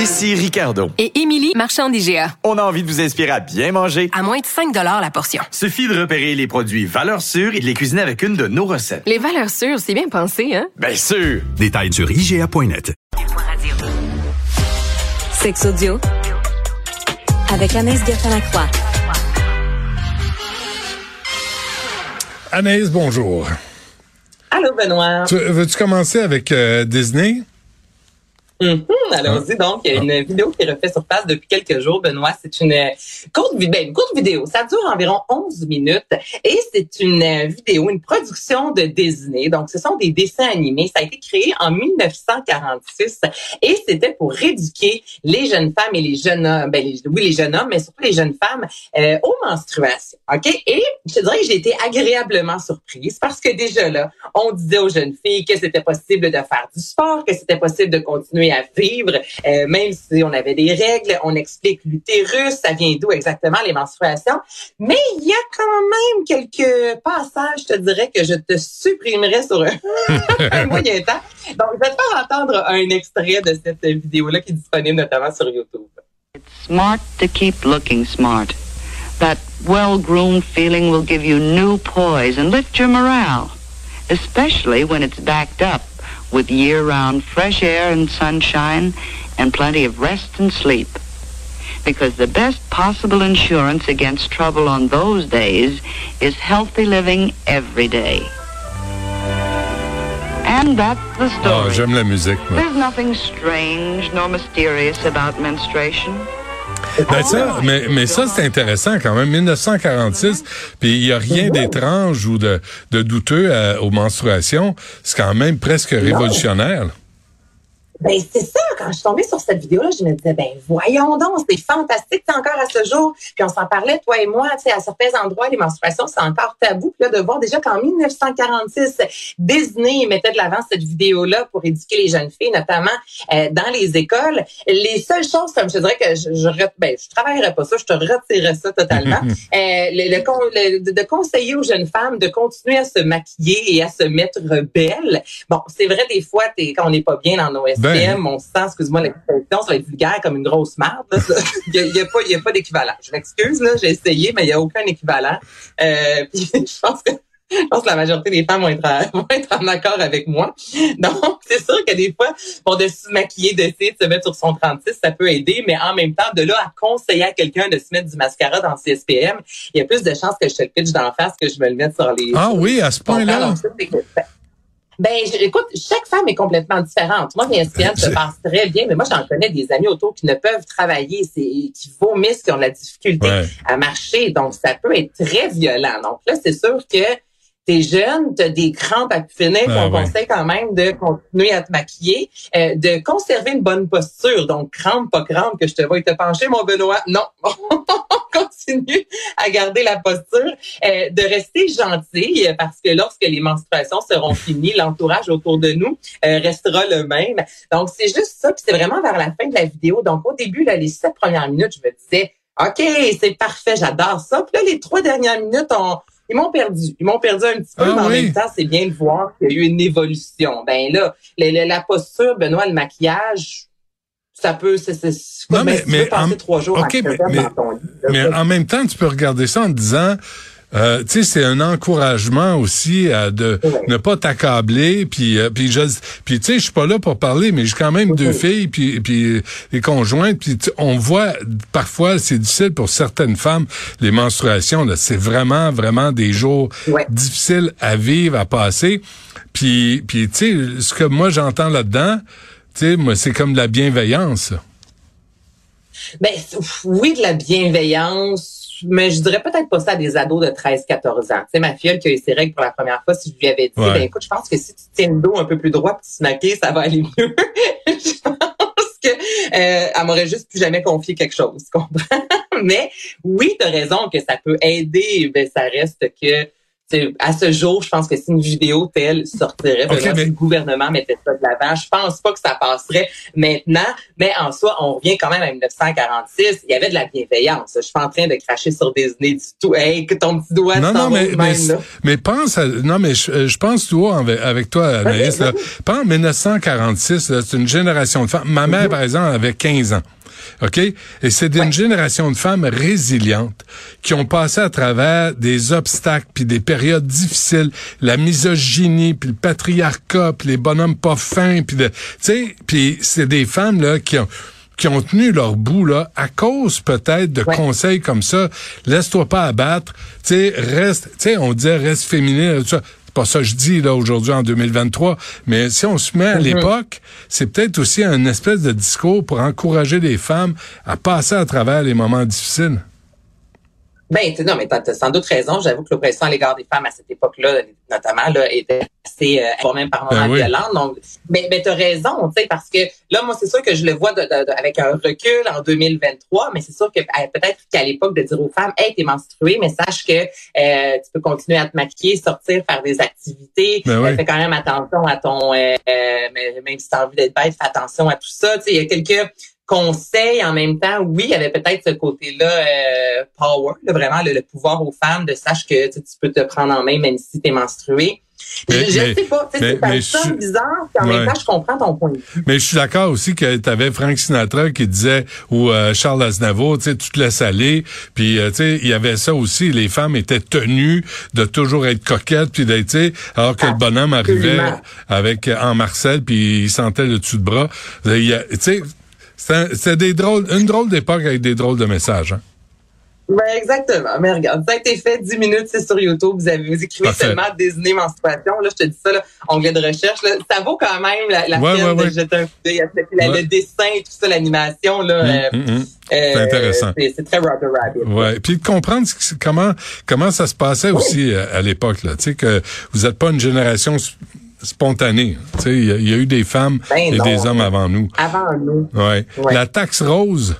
Ici Ricardo. Et Émilie, marchand d'IGA. On a envie de vous inspirer à bien manger. À moins de 5 la portion. Suffit de repérer les produits valeurs sûres et de les cuisiner avec une de nos recettes. Les valeurs sûres, c'est bien pensé, hein? Bien sûr! Détails sur IGA.net. Sex audio avec Anaïs Gertin-Lacroix. Anaïs, bonjour. Allô, Benoît. Tu, veux-tu commencer avec euh, Disney? Mm Allons-y donc. Il y a une vidéo qui est refaite sur place depuis quelques jours, Benoît. C'est une courte, ben, une courte vidéo. Ça dure environ 11 minutes et c'est une vidéo, une production de Disney. Donc, ce sont des dessins animés. Ça a été créé en 1946 et c'était pour éduquer les jeunes femmes et les jeunes hommes, ben, oui, les jeunes hommes, mais surtout les jeunes femmes euh, aux menstruations. OK? Et je te dirais que j'ai été agréablement surprise parce que déjà là, on disait aux jeunes filles que c'était possible de faire du sport, que c'était possible de continuer à vivre, euh, même si on avait des règles. On explique l'utérus, ça vient d'où exactement les menstruations. Mais il y a quand même quelques passages, je te dirais, que je te supprimerais sur un, moyen temps. Donc, je vais te faire entendre un extrait de cette vidéo-là qui est disponible notamment sur YouTube. It's smart to keep looking smart. That well-groomed feeling will give you new poise and lift your morale, especially when it's backed up with year-round fresh air and sunshine and plenty of rest and sleep. Because the best possible insurance against trouble on those days is healthy living every day. And that's the oh, story. Oh, j'aime la musique. Moi. There's nothing strange nor mysterious about menstruation. Ben ça, mais, mais ça, c'est intéressant quand même. 1946, puis il n'y a rien d'étrange ou de, douteux à, aux menstruations. C'est quand même presque révolutionnaire. Ben, c'est ça. Quand je suis tombée sur cette vidéo-là, je me disais, ben, voyons donc, c'est fantastique, encore à ce jour. Puis on s'en parlait, toi et moi, tu sais, à certains endroits, les menstruations, c'est encore tabou. Puis là, de voir déjà qu'en 1946, Disney mettait de l'avant cette vidéo-là pour éduquer les jeunes filles, notamment euh, dans les écoles. Les seules choses, comme je dirais que je, je, ben, je travaillerais pas ça, je te retirerais ça totalement. euh, le, le, de conseiller aux jeunes femmes de continuer à se maquiller et à se mettre belles. Bon, c'est vrai, des fois, es, quand on n'est pas bien dans nos ben. mon sens, excuse-moi l'expression, ça va être vulgaire comme une grosse marde. Il n'y a, a, pas, y a pas d'équivalent. Je m'excuse, là, j'ai essayé, mais il n'y a aucun équivalent. Euh, puis je pense que je pense que la majorité des femmes vont être, vont être en accord avec moi. Donc, c'est sûr que des fois, pour de se maquiller, d'essayer de se mettre sur son 36, ça peut aider, mais en même temps, de là à conseiller à quelqu'un de se mettre du mascara dans ses SPM, il y a plus de chances que je te le pitch d'en face que je me le mette sur les... Ah oui, à ce point-là? Ben, écoute, chaque femme est complètement différente. Moi, mes SPM se passent très bien, mais moi, j'en connais des amis autour qui ne peuvent travailler, c'est, qui vomissent, qui ont de la difficulté ouais. à marcher. Donc, ça peut être très violent. Donc là, c'est sûr que t'es jeune, t'as des crampes à finir, ah, on ouais. conseille quand même de continuer à te maquiller, euh, de conserver une bonne posture. Donc, crampe, pas crampe, que je te vois te pencher, mon Benoît. Non, continue à garder la posture, euh, de rester gentil, parce que lorsque les menstruations seront finies, l'entourage autour de nous euh, restera le même. Donc, c'est juste ça, puis c'est vraiment vers la fin de la vidéo. Donc, au début, là, les sept premières minutes, je me disais, OK, c'est parfait, j'adore ça. Puis là, les trois dernières minutes, on, ils m'ont perdu. Ils m'ont perdu un petit peu, ah, mais en oui. même temps, c'est bien de voir qu'il y a eu une évolution. Ben là, la, la, la posture, Benoît, le maquillage, ça peut, c'est, non, mais, tu mais, peux passer en, trois jours okay, mais, mais, dans ton lit. Mais en même temps, tu peux regarder ça en disant, euh, tu sais, c'est un encouragement aussi à de ouais. ne pas t'accabler. Puis, euh, puis, je, puis tu sais, je suis pas là pour parler, mais j'ai quand même deux filles, puis, puis les conjointes. Puis on voit parfois, c'est difficile pour certaines femmes les menstruations. Là, c'est vraiment, vraiment des jours difficiles à vivre, à passer. Puis, puis tu sais, ce que moi j'entends là-dedans, tu sais, moi c'est comme de la bienveillance. Ben oui, de la bienveillance mais je dirais peut-être pas ça à des ados de 13-14 ans. Tu sais, ma fille qui a eu ses règles pour la première fois, si je lui avais dit, ouais. ben écoute, je pense que si tu tiens le dos un peu plus droit et tu te maquilles, ça va aller mieux. je pense que euh, elle m'aurait juste plus jamais confié quelque chose, tu comprends? mais oui, tu as raison que ça peut aider, ben ça reste que à ce jour, je pense que si une vidéo telle sortirait, Ok, vraiment, mais- si le gouvernement mettait ça de l'avant, je pense pas que ça passerait maintenant. Mais en soi, on revient quand même à 1946. Il y avait de la bienveillance. Je suis pas en train de cracher sur Disney du tout. Hey, que ton petit doigt Non, non, mais, mais, là. mais pense à, non, mais je, je pense, toi, avec, avec toi, Anaïs, là, pense en 1946, là, c'est une génération de femmes. Ma mère, par exemple, avait 15 ans. OK? Et c'est d'une génération de femmes résilientes qui ont passé à travers des obstacles puis des périodes difficiles, la misogynie puis le patriarcat puis les bonhommes pas fins puis de, tu sais, puis c'est des femmes là qui ont qui ont tenu leur bout là à cause peut-être de Ouais. conseils comme ça. Laisse-toi pas abattre. Tu sais, reste. Tu sais, on disait reste féminin. Tout ça. C'est pas ça que je dis là aujourd'hui en 2023. Mais si on se met à l'époque, c'est peut-être aussi un espèce de discours pour encourager les femmes à passer à travers les moments difficiles. Ben, tu- non, mais t'as, t'as sans doute raison. J'avoue que l'oppression à l'égard des femmes à cette époque-là, notamment, là, était assez, euh, voire même par moments Ben oui. violente. Donc, mais, mais t'as raison, tu sais, parce que là, moi, c'est sûr que je le vois de- de- de- avec un recul en 2023, mais c'est sûr que euh, peut-être qu'à l'époque de dire aux femmes, hey, t'es menstruée, mais sache que euh, tu peux continuer à te maquiller, sortir, faire des activités. Ben oui. Euh, fais quand même attention à ton, euh, euh, même si t'as envie d'être bête, fais attention à tout ça. Tu sais, il y a quelques conseils en même temps. Oui, il y avait peut-être ce côté-là euh, power, là, vraiment le, le pouvoir aux femmes de sache que tu tu peux te prendre en main même si tu es menstruée. Mais- je mais- sais pas, me sonne je- bizarre, puis en Ouais. même temps, je comprends ton point de vue. Mais je suis d'accord aussi que tu avais Frank Sinatra qui disait ou euh, Charles Aznavour, tu sais, tu te laisses aller. Puis euh, tu sais, il y avait ça aussi. Les femmes étaient tenues de toujours être coquettes puis d'être, alors que le bonhomme arrivait Absolument. avec euh, en Marcel puis il sentait le dessus de bras. Tu sais, c'était des drôles, une drôle d'époque avec des drôles de messages. Hein. Ben, exactement. Mais regarde, ça a été fait 10 minutes, c'est sur YouTube. Vous avez vous écrivez Parfait. seulement désigner menstruation. Là, je te dis ça, là, onglet de recherche. Là, ça vaut quand même la, la Ouais, peine ouais, de jeter un coup d'œil à. Le dessin et tout ça, l'animation, là. euh, Hum, hum, hum. euh, intéressant. C'est c'est très Roger Rabbit. Ouais, puis de comprendre comment comment ça se passait aussi euh, à l'époque là, tu sais que vous êtes pas une génération spontanée. Tu sais, il y, a- il y a eu des femmes Ben et non. des hommes avant nous. Avant nous. Ouais. Ouais. La taxe rose.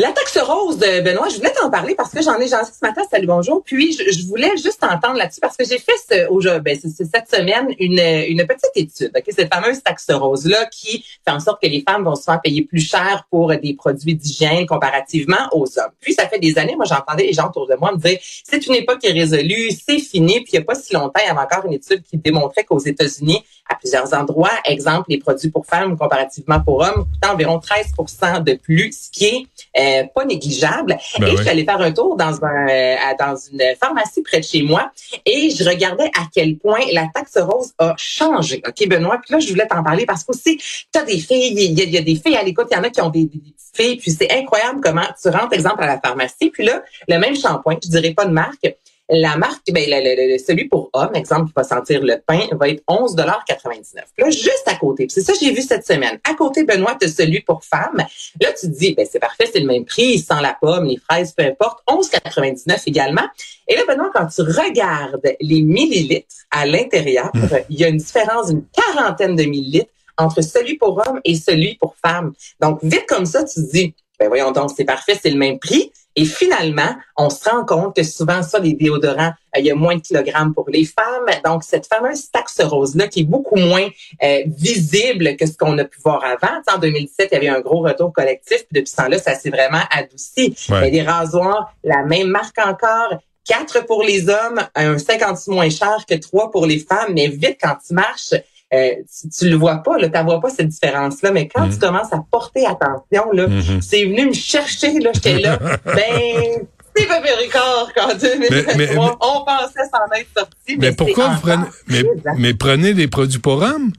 La taxe rose de Benoît, je voulais t'en parler parce que j'en ai j'en ai ce matin, salut bonjour. Puis je, je voulais juste t'entendre là-dessus parce que j'ai fait ce, au, ben, cette semaine une, une petite étude, ok, cette fameuse taxe rose là qui fait en sorte que les femmes vont souvent payer plus cher pour des produits d'hygiène comparativement aux hommes. Puis ça fait des années, moi j'entendais les gens autour de moi me dire c'est une époque résolue, c'est fini. Puis il n'y a pas si longtemps, il y avait encore une étude qui démontrait qu'aux États-Unis, à plusieurs endroits, exemple les produits pour femmes comparativement pour hommes coûtent environ 13% de plus, ce qui est euh, pas négligeable. Ben et oui. je suis allée faire un tour dans un euh, dans une pharmacie près de chez moi et je regardais à quel point la taxe rose a changé. OK, Benoît? Puis là, je voulais t'en parler parce qu'aussi, tu as des filles, il y, a- il y a des filles à l'écoute, il y en a qui ont des, des- des petites filles, puis c'est incroyable comment tu rentres, exemple, à la pharmacie, puis là, le même shampoing, je dirais pas de marque, la marque, ben, le- le- le- celui pour homme, exemple, qui va sentir le pain, va être 11,99 Puis Là, juste à côté, c'est ça que j'ai vu cette semaine. À côté, Benoît, tu celui pour femme. Là, tu te dis, ben, c'est parfait, c'est le même prix, sans la pomme, les fraises, peu importe. 11,99 également. Et là, Benoît, quand tu regardes les millilitres à l'intérieur, il y a une différence d'une quarantaine de millilitres entre celui pour homme et celui pour femme. Donc, vite comme ça, tu te dis, ben voyons donc, c'est parfait, c'est le même prix. Et finalement, on se rend compte que souvent, ça, les déodorants, euh, il y a moins de kilogrammes pour les femmes. Donc, cette fameuse taxe rose-là, qui est beaucoup moins euh, visible que ce qu'on a pu voir avant. Tu sais, en 2017, il y avait un gros retour collectif. Puis depuis ce temps-là, ça s'est vraiment adouci. Ouais. Des rasoirs, la même marque encore. Quatre pour les hommes, un 56 moins cher que trois pour les femmes. Mais vite, quand tu marches, euh, tu, tu le vois pas, là, tu vois pas cette différence-là. Mais quand Mhm. tu commences à porter attention, là, Mhm. c'est venu me chercher, là, j'étais là, ben, c'est pas Ricard qu'en 2023, Mais- mais- on pensait s'en être sorti. Mais, pourquoi vous prenez mais, mais prenez des produits pour hommes?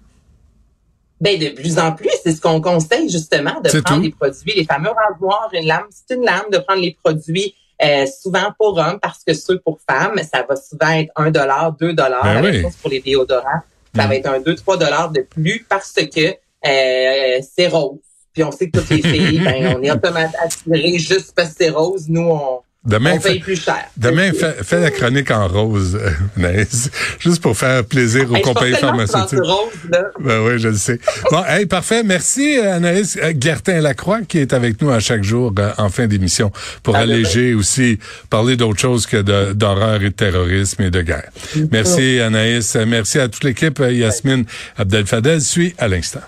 Ben, de plus en plus, c'est ce qu'on conseille justement, de prendre les produits, les fameux rasoirs, une lame, c'est une lame, de prendre les produits euh, souvent pour hommes parce que ceux pour femmes, ça va souvent être 1 dollar, 2 dollars. Ben oui. pour les déodorants, ça Mm. va être un 2, 3 dollars de plus parce que euh, c'est rose. Puis on sait que toutes les filles, ben, on est automatiquement attirés juste parce que c'est rose. Nous, on, Demain, on paye fait- plus cher. Demain, fais, fais la chronique en rose, euh, Anaïs, juste pour faire plaisir aux Hey, compagnies pharmaceutiques. ce rose, là. Ben oui, je le sais. Bon, hey, parfait. Merci, euh, Anaïs euh, Gertin-Lacroix, qui est avec nous à chaque jour en fin d'émission pour Ah, alléger aussi, parler d'autre chose que d'horreur et de terrorisme et de guerre. Merci, Anaïs. Merci à toute l'équipe. Yasmine Abdel-Fadel suit à l'instant.